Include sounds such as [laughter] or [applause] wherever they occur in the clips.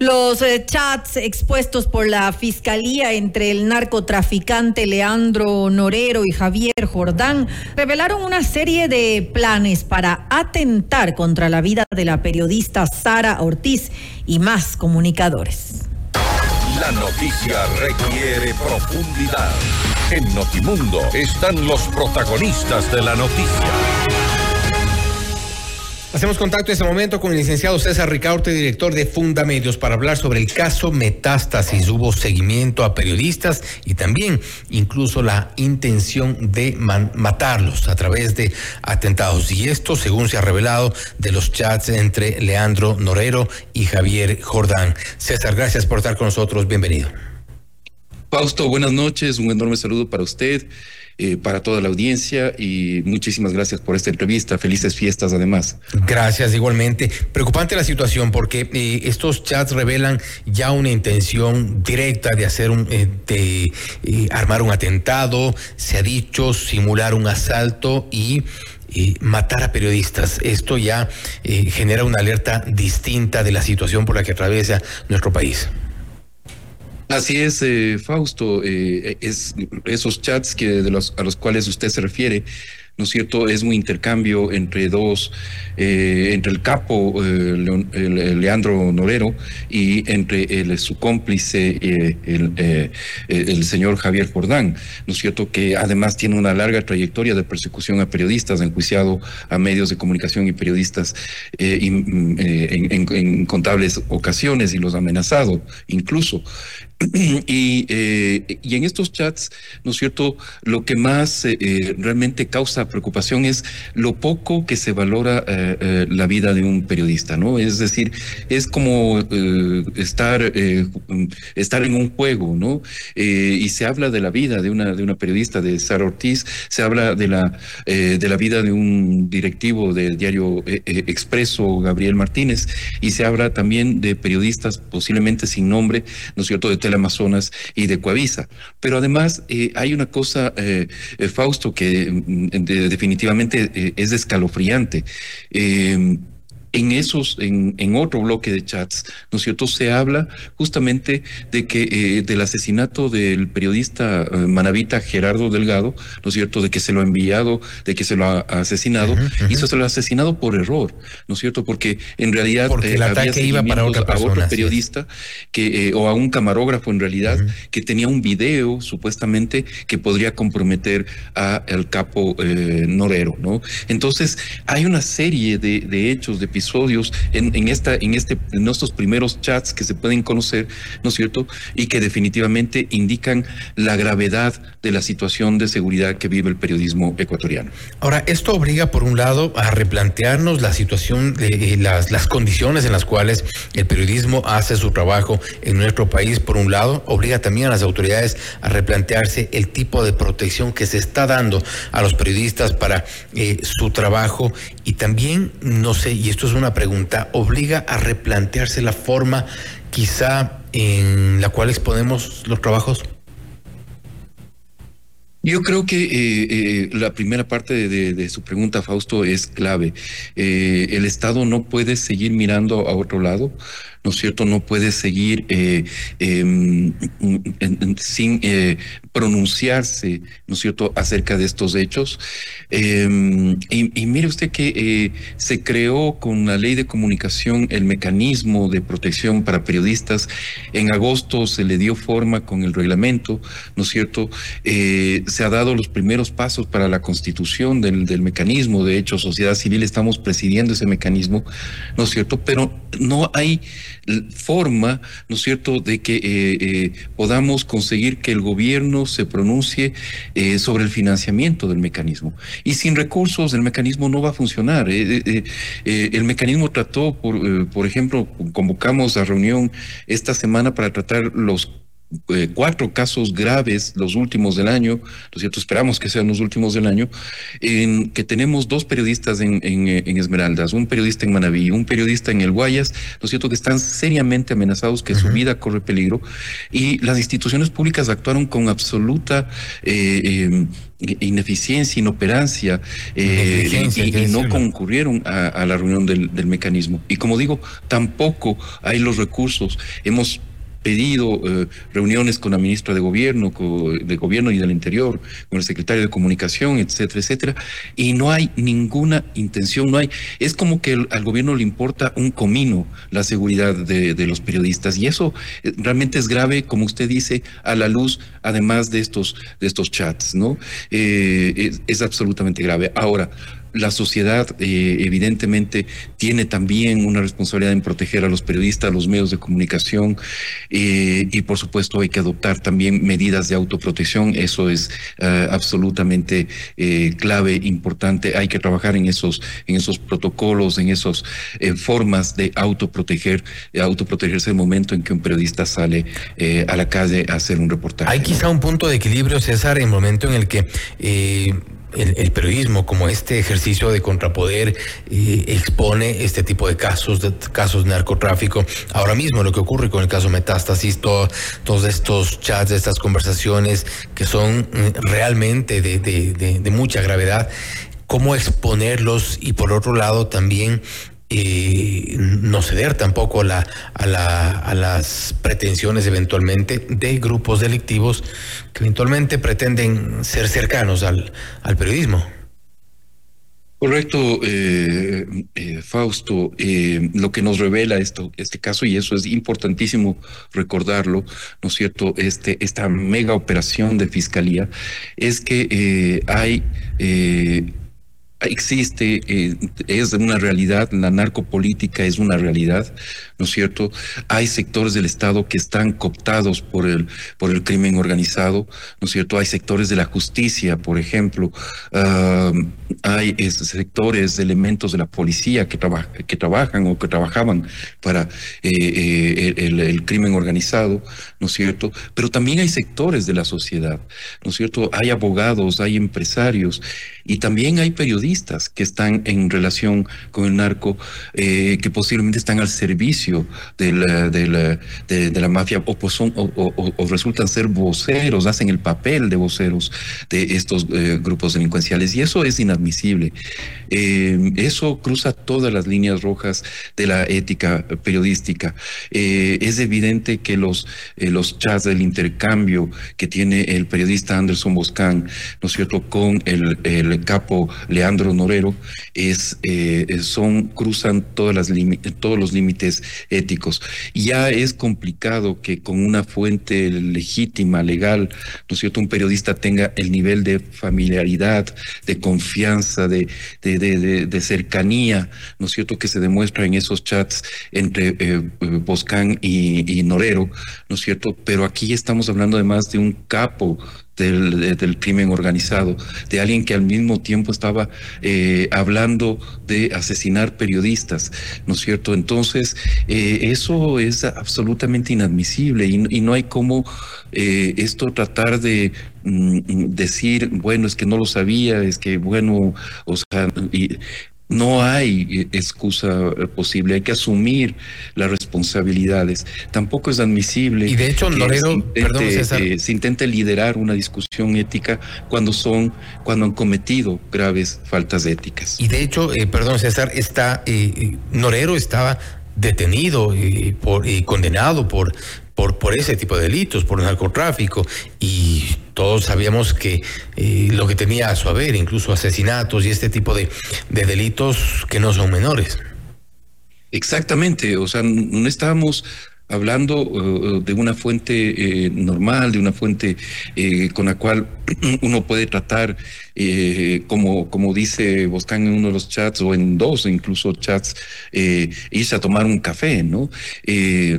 Los eh, chats expuestos por la fiscalía entre el narcotraficante Leandro Norero y Javier Jordán revelaron una serie de planes para atentar contra la vida de la periodista Sara Ortiz y más comunicadores. La noticia requiere profundidad. En Notimundo están los protagonistas de la noticia. Hacemos contacto en este momento con el licenciado César Ricaurte, director de Fundamedios, para hablar sobre el caso Metástasis. Hubo seguimiento a periodistas y también incluso la intención de matarlos a través de atentados. Y esto, según se ha revelado, de los chats entre Leandro Norero y Javier Jordán. César, gracias por estar con nosotros. Bienvenido. Fausto, buenas noches. Un enorme saludo para usted eh, para toda la audiencia y muchísimas gracias por esta entrevista. Felices fiestas además. Gracias igualmente. Preocupante la situación porque eh, estos chats revelan ya una intención directa de hacer un, eh, de armar un atentado, se ha dicho simular un asalto y matar a periodistas. Esto ya genera una alerta distinta de la situación por la que atraviesa nuestro país. Así es, eh, Fausto, eh, es esos chats que de los, a los cuales usted se refiere ¿no es cierto? Es un intercambio entre dos, eh, entre el capo eh, Leandro Norero y entre el, su cómplice, eh, el, el, señor Javier Jordán, ¿no es cierto? Que además tiene una larga trayectoria de persecución a periodistas, enjuiciado a medios de comunicación y periodistas mm, en, contables ocasiones y los ha amenazado incluso. [clears throat] Y, y, en estos chats, ¿no es cierto? Lo que más realmente causa preocupación es lo poco que se valora eh, eh, la vida de un periodista, ¿no? Es decir, es como eh, estar, estar en un juego, ¿no? y se habla de la vida de una, de una periodista, de Sara Ortiz, se habla de la, de la vida de un directivo del diario Expreso, Gabriel Martínez, y se habla también de periodistas posiblemente sin nombre, ¿no es cierto?, de Teleamazonas y de Coavisa. Pero además hay una cosa, Fausto, que mm, definitivamente eh, es escalofriante. Eh, en esos, en, en, otro bloque de chats, ¿no es cierto? Se habla justamente de que eh, del asesinato del periodista eh, manavita Gerardo Delgado, ¿no es cierto? De que se lo ha enviado, de que se lo ha asesinado, y se lo ha asesinado por error, ¿no es cierto? Porque en realidad Porque el eh, ataque iba para otra persona, a otro periodista que o a un camarógrafo en realidad que tenía un video supuestamente que podría comprometer a el capo Norero, ¿no? Entonces hay una serie de, de hechos de episodios en, esta, en, este, en estos primeros chats que se pueden conocer, ¿no es cierto? Y que definitivamente indican la gravedad de la situación de seguridad que vive el periodismo ecuatoriano. Ahora, esto obliga, por un lado, a replantearnos la situación, de, las, las condiciones en las cuales el periodismo hace su trabajo en nuestro país, por un lado, obliga también a las autoridades a replantearse el tipo de protección que se está dando a los periodistas para eh, su trabajo y también, no sé, y esto es una pregunta, obliga a replantearse la forma quizá en la cual exponemos los trabajos? Yo creo que eh, eh, la primera parte de, su pregunta, Fausto, es clave. Eh, el Estado no puede seguir mirando a otro lado. ¿No es cierto? No puede seguir eh, em, sin eh, pronunciarse, ¿no es cierto?, acerca de estos hechos. Em, y, mire usted que eh, se creó con la ley de comunicación el mecanismo de protección para periodistas. En agosto se le dio forma con el reglamento, ¿no es cierto? se ha dado los primeros pasos para la constitución del, del mecanismo. De hecho, sociedad civil estamos presidiendo ese mecanismo, ¿no es cierto? Pero no hay forma, ¿no es cierto?, de que eh, eh, podamos conseguir que el gobierno se pronuncie eh, sobre el financiamiento del mecanismo. Y sin recursos el mecanismo no va a funcionar. el mecanismo trató, por, por ejemplo, convocamos a reunión esta semana para tratar los eh, cuatro casos graves, los últimos del año, ¿no es cierto? Esperamos que sean los últimos del año, en que tenemos dos periodistas en, en, Esmeraldas, un periodista en Manaví, un periodista en el Guayas, ¿no es cierto? Que están seriamente amenazados, que su vida corre peligro, y las instituciones públicas actuaron con absoluta eh, em, ineficiencia, inoperancia, eh, y, no concurrieron a, la reunión del, del mecanismo. Y como digo, tampoco hay los recursos. Hemos pedido eh, reuniones con la ministra de Gobierno, de Gobierno y del Interior, con el secretario de Comunicación, etcétera, etcétera, y no hay ninguna intención, no hay, es como que al gobierno le importa un comino la seguridad de, los periodistas, y eso eh, realmente es grave, como usted dice, a la luz, además de estos, de estos chats, ¿no? Eh, es absolutamente grave. Ahora, la sociedad eh, evidentemente tiene también una responsabilidad en proteger a los periodistas, a los medios de comunicación eh, y por supuesto hay que adoptar también medidas de autoprotección. Eso es eh, absolutamente clave, importante. Hay que trabajar en esos, en esos protocolos, en esas formas de autoproteger, autoprotegerse el momento en que un periodista sale a la calle a hacer un reportaje. Hay quizá un punto de equilibrio, César, en el momento en el que el, periodismo como este ejercicio de contrapoder eh, expone este tipo de casos, de casos de narcotráfico. Ahora mismo lo que ocurre con el caso Metástasis, todos estos chats, estas conversaciones que son mm, realmente de, de mucha gravedad, cómo exponerlos y por otro lado también y no ceder tampoco la, a, la, a las pretensiones eventualmente de grupos delictivos que eventualmente pretenden ser cercanos al, al periodismo. Correcto, eh, eh, Fausto. Eh, lo que nos revela esto, este caso, y eso es importantísimo recordarlo, ¿no es cierto? Este, esta mega operación de fiscalía es que hay existe, eh, es una realidad, la narcopolítica es una realidad, ¿no es cierto? Hay sectores del Estado que están cooptados por el, por el crimen organizado, ¿no es cierto? Hay sectores de la justicia, por ejemplo, ah, hay sectores, elementos de la policía que, que trabajan o que trabajaban para eh, eh, el, el, crimen organizado, ¿no es cierto? Pero también hay sectores de la sociedad, ¿no es cierto? Hay abogados, hay empresarios y también hay periodistas que están en relación con el narco, eh, que posiblemente están al servicio de la, de la, de, la mafia o, pues son, o, resultan ser voceros, hacen el papel de voceros de estos eh, grupos delincuenciales. Y eso es inadmisible. Eh, eso cruza todas las líneas rojas de la ética periodística. es evidente que los, los chats del intercambio que tiene el periodista Anderson Boscan, ¿no es cierto?, con el, el capo Leandro Norero es, eh, son, cruzan todas las todos los límites éticos. Ya es complicado que con una fuente legítima, legal, ¿no es cierto?, un periodista tenga el nivel de familiaridad, de confianza, de, de, cercanía, ¿no es cierto?, que se demuestra en esos chats entre eh, Boscán y, y Norero, ¿no es cierto? Pero aquí estamos hablando además de un capo del, crimen organizado, de alguien que al mismo tiempo estaba eh, hablando de asesinar periodistas, ¿no es cierto? Entonces, eh, eso es absolutamente inadmisible y, no hay cómo eh, esto tratar de mm, decir, bueno, es que no lo sabía, es que, bueno, o sea, y, no hay eh, excusa eh, posible, hay que asumir las responsabilidades. Tampoco es admisible y de hecho, que se, intente, liderar una discusión ética cuando son, cuando han cometido graves faltas éticas. Y de hecho, eh, perdón César, está Norero estaba detenido y, por, y condenado por, por, por ese tipo de delitos, por narcotráfico, y todos sabíamos que eh, lo que tenía a su haber, incluso asesinatos y este tipo de, de delitos que no son menores. Exactamente, o sea, no estábamos hablando uh, de una fuente eh, normal, de una fuente eh, con la cual [clears throat] uno puede tratar, eh, como, como dice Boscan en uno de los chats o en dos incluso chats, irse a tomar un café, ¿no?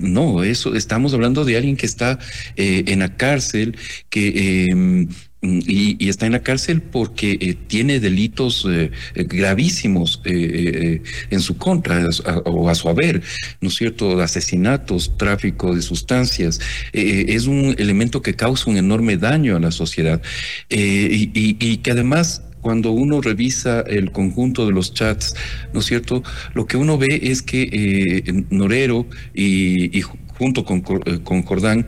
no, eso estamos hablando de alguien que está en la cárcel, que Mm, y, está en la cárcel porque eh, tiene delitos eh, eh, gravísimos en su contra o a su haber, ¿no es cierto? Asesinatos, tráfico de sustancias. es un elemento que causa un enorme daño a la sociedad y, que además cuando uno revisa el conjunto de los chats, ¿no es cierto? Lo que uno ve es que Norero y, junto con, con Jordán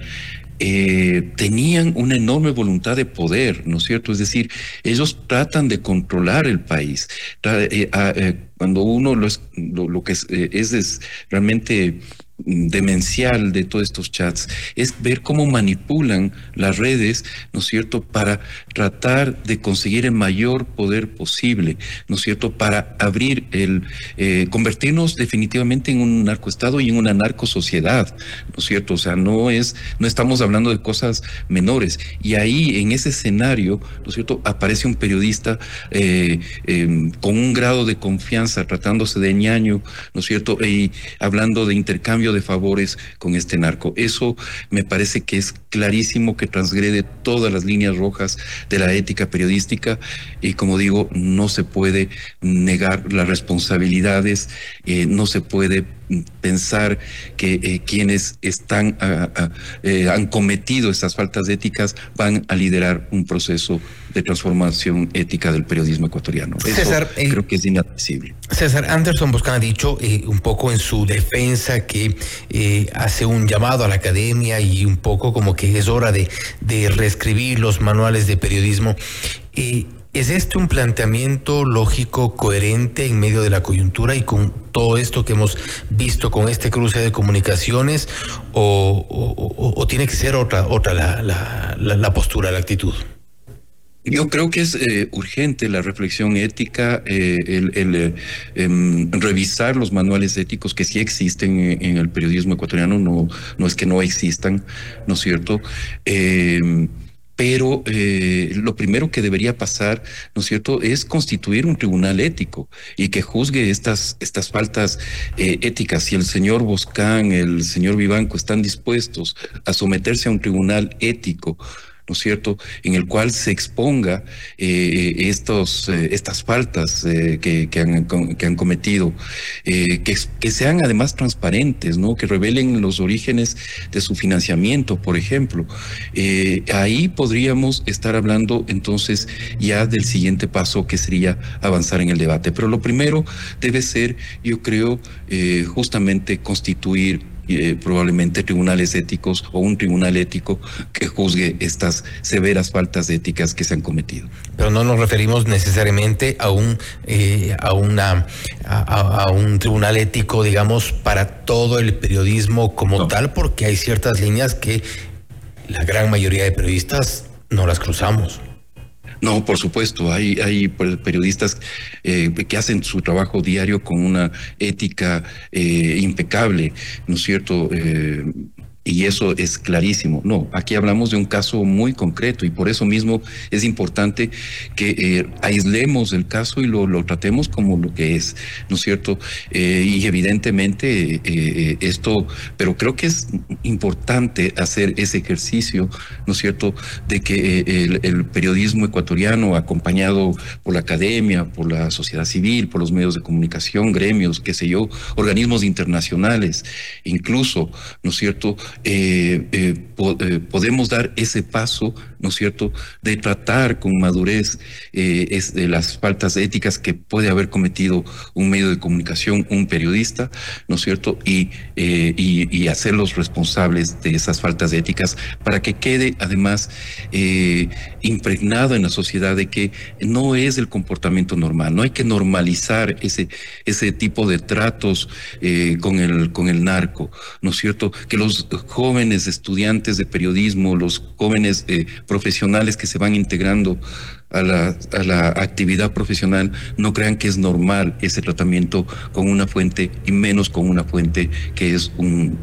eh, tenían una enorme voluntad de poder, ¿no es cierto? Es decir, ellos tratan de controlar el país. Eh, eh, cuando uno lo, lo, que es, es realmente demencial de todos estos chats es ver cómo manipulan las redes, ¿no es cierto?, para tratar de conseguir el mayor poder posible, ¿no es cierto?, para abrir el, eh, convertirnos definitivamente en un narcoestado y en una narcosociedad, ¿no es cierto? O sea, no es, no estamos hablando de cosas menores. Y ahí, en ese escenario, ¿no es cierto?, aparece un periodista eh, em, con un grado de confianza, tratándose de ñaño, ¿no es cierto?, y hablando de intercambio de favores con este narco. Eso me parece que es clarísimo que transgrede todas las líneas rojas de la ética periodística y como digo, no se puede negar las responsabilidades, eh, no se puede pensar que eh, quienes están eh, han cometido estas faltas éticas van a liderar un proceso de transformación ética del periodismo ecuatoriano. César, Eso creo que es inadmisible. César Anderson Boscan ha dicho un poco en su defensa que hace un llamado a la academia y un poco como que es hora de, de reescribir los manuales de periodismo. ¿Es este un planteamiento lógico, coherente en medio de la coyuntura y con todo esto que hemos visto con este cruce de comunicaciones o, tiene que ser otra, otra la, la, postura, la actitud? Yo creo que es eh, urgente la reflexión ética, eh, el, eh, em, revisar los manuales éticos que sí existen en, el periodismo ecuatoriano, no, no es que no existan, ¿no es cierto? Em, pero lo primero que debería pasar, ¿no es cierto?, es constituir un tribunal ético y que juzgue estas, estas faltas éticas. Si el señor Boscán, el señor Vivanco están dispuestos a someterse a un tribunal ético, ¿no es cierto?, en el cual se exponga eh, estos, eh, estas faltas eh, que, han, que, han, cometido, que, que, sean además transparentes, ¿no?, que revelen los orígenes de su financiamiento, por ejemplo. ahí podríamos estar hablando entonces ya del siguiente paso que sería avanzar en el debate. Pero lo primero debe ser, yo creo, justamente constituir eh, probablemente tribunales éticos o un tribunal ético que juzgue estas severas faltas éticas que se han cometido. Pero no nos referimos necesariamente a un eh, a una a, un tribunal ético, digamos, para todo el periodismo como tal, porque hay ciertas líneas que la gran mayoría de periodistas no las cruzamos. No, por supuesto, hay, hay periodistas eh, que hacen su trabajo diario con una ética eh, impecable, ¿no es cierto? Eh, y eso es clarísimo. No, aquí hablamos de un caso muy concreto y por eso mismo es importante que eh, aislemos el caso y lo, lo, tratemos como lo que es, ¿no es cierto? Eh, y evidentemente eh, esto, pero creo que es importante hacer ese ejercicio, ¿no es cierto?, de que el, el, periodismo ecuatoriano, acompañado por la academia, por la sociedad civil, por los medios de comunicación, gremios, qué sé yo, organismos internacionales, incluso, ¿no es cierto?, eh, eh, eh, podemos dar ese paso, ¿no es cierto?, de tratar con madurez las faltas éticas que puede haber cometido un medio de comunicación, un periodista, ¿no es cierto?, y, y, hacerlos responsables de esas faltas éticas para que quede además impregnado en la sociedad de que no es el comportamiento normal, no hay que normalizar ese, ese tipo de tratos con, el, con el narco, ¿no es cierto?, que los jóvenes estudiantes de periodismo, los jóvenes eh, profesionales que se van integrando a la, actividad profesional no crean que es normal ese tratamiento con una fuente y menos con una fuente que es un,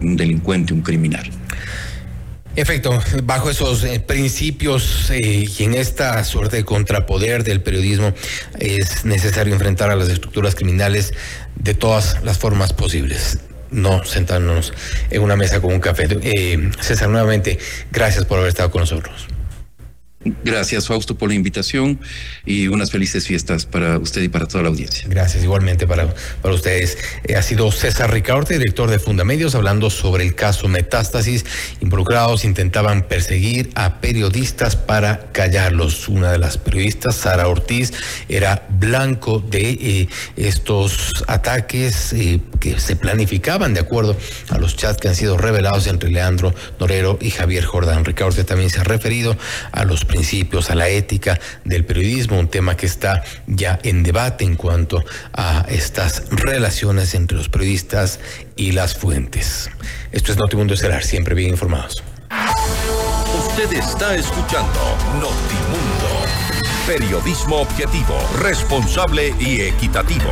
un, delincuente, un criminal. Efecto, bajo esos eh, principios eh, y en esta suerte de contrapoder del periodismo es necesario enfrentar a las estructuras criminales de todas las formas posibles no sentarnos en una mesa con un café. Eh, César, nuevamente, gracias por haber estado con nosotros. Gracias, Fausto, por la invitación y unas felices fiestas para usted y para toda la audiencia. Gracias, igualmente para, para ustedes. Eh, ha sido César Ricardo, director de Fundamedios, hablando sobre el caso Metástasis. Involucrados intentaban perseguir a periodistas para callarlos. Una de las periodistas, Sara Ortiz, era blanco de eh, estos ataques eh, que se planificaban de acuerdo a los chats que han sido revelados entre Leandro Norero y Javier Jordán. Ricardo también se ha referido a los principios, a la ética del periodismo, un tema que está ya en debate en cuanto a estas relaciones entre los periodistas y las fuentes. Esto es Notimundo Estelar, siempre bien informados. Usted está escuchando Notimundo, periodismo objetivo, responsable y equitativo.